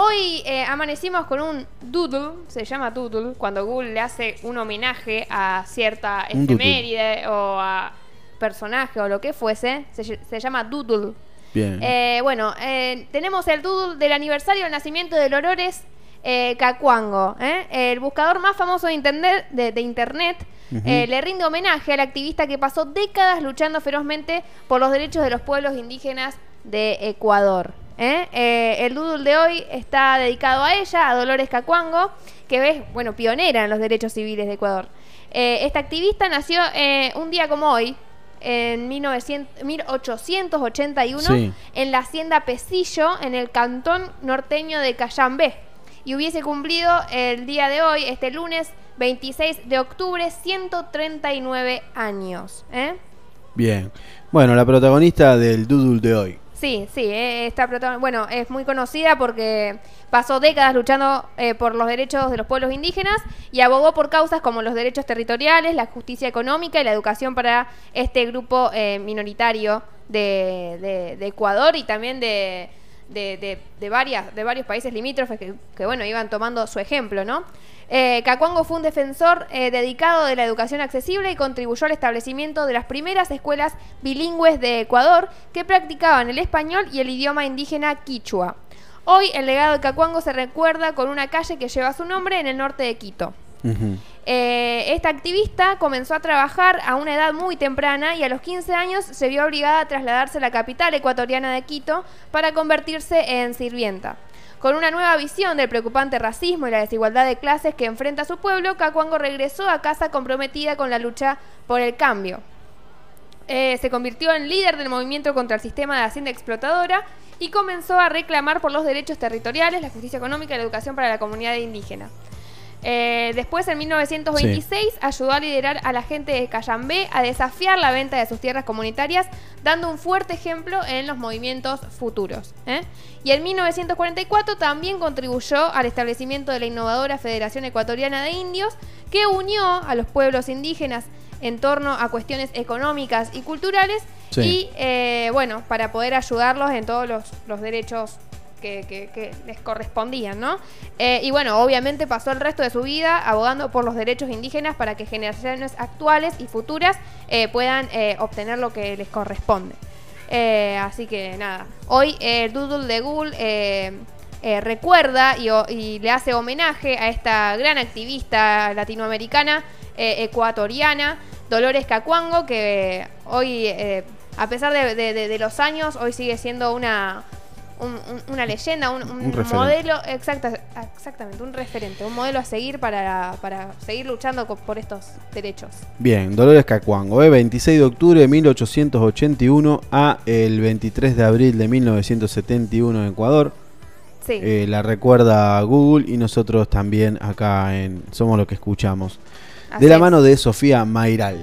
Hoy eh, amanecimos con un doodle, se llama doodle, cuando Google le hace un homenaje a cierta Un doodle. efeméride o a personaje o lo que fuese, se, se llama doodle. Bien. Eh, bueno, eh, tenemos el doodle del aniversario del nacimiento de Dolores eh, Cacuango. ¿eh? El buscador más famoso de internet, de, de internet Ujú. eh, le rinde homenaje al activista que pasó décadas luchando ferozmente por los derechos de los pueblos indígenas de Ecuador. ¿Eh? Eh, el doodle de hoy está dedicado a ella, a Dolores Cacuango, que es, bueno, pionera en los derechos civiles de Ecuador. Eh, esta activista nació un día como hoy, en 1900 1881, Sí. en la hacienda Pesillo, en el cantón norteño de Cayambé. Y hubiese cumplido el día de hoy, este lunes 26 de octubre, 139 años. ¿eh? Bien. Bueno, la protagonista del doodle de hoy. Sí, sí, eh, protagon- bueno, es muy conocida porque pasó décadas luchando eh, por los derechos de los pueblos indígenas y abogó por causas como los derechos territoriales, la justicia económica y la educación para este grupo eh, minoritario de Ecuador y también de, de, de- de varias, de varios países limítrofes que, que, bueno, iban tomando su ejemplo, ¿no? Eh, Cacuango fue un defensor eh, dedicado de la educación accesible y contribuyó al establecimiento de las primeras escuelas bilingües de Ecuador que practicaban el español y el idioma indígena quichua. Hoy el legado de Cacuango se recuerda con una calle que lleva su nombre en el norte de Quito. Eh, esta activista comenzó a trabajar a una edad muy temprana y a los 15 años se vio obligada a trasladarse a la capital ecuatoriana de Quito para convertirse en sirvienta. Con una nueva visión del preocupante racismo y la desigualdad de clases que enfrenta su pueblo, Cacuango regresó a casa comprometida con la lucha por el cambio. Eh, se convirtió en líder del movimiento contra el sistema de hacienda explotadora y comenzó a reclamar por los derechos territoriales, la justicia económica y la educación para la comunidad indígena. Eh, después, en 1926, ayudó a liderar a la gente de Cayambé a desafiar la venta de sus tierras comunitarias, dando un fuerte ejemplo en los movimientos futuros. ¿eh? Y en 1944 también contribuyó al establecimiento de la innovadora Federación Ecuatoriana de Indios, que unió a los pueblos indígenas en torno a cuestiones económicas y culturales, Sí. y eh, bueno, para poder ayudarlos en todos los, los derechos que, les correspondían, ¿no? Eh, y bueno, obviamente pasó el resto de su vida abogando por los derechos indígenas para que generaciones actuales y futuras eh, puedan eh, obtener lo que les corresponde. Así que nada, hoy el de Google eh, recuerda y, le hace homenaje a esta gran activista latinoamericana, ecuatoriana, Dolores Cacuango, que hoy, a pesar de- de los años, hoy sigue siendo una, un- un- una leyenda, un, modelo, exacta, exactamente, un referente, un modelo a seguir para, para seguir luchando por estos derechos. Bien, Dolores Cacuango, ¿eh? 26 de octubre de 1881 a el 23 de abril de 1971 en Ecuador. Sí. Eh, la recuerda Google y nosotros también acá en Somos lo que escuchamos. así De la es. mano de Sofía Mairal.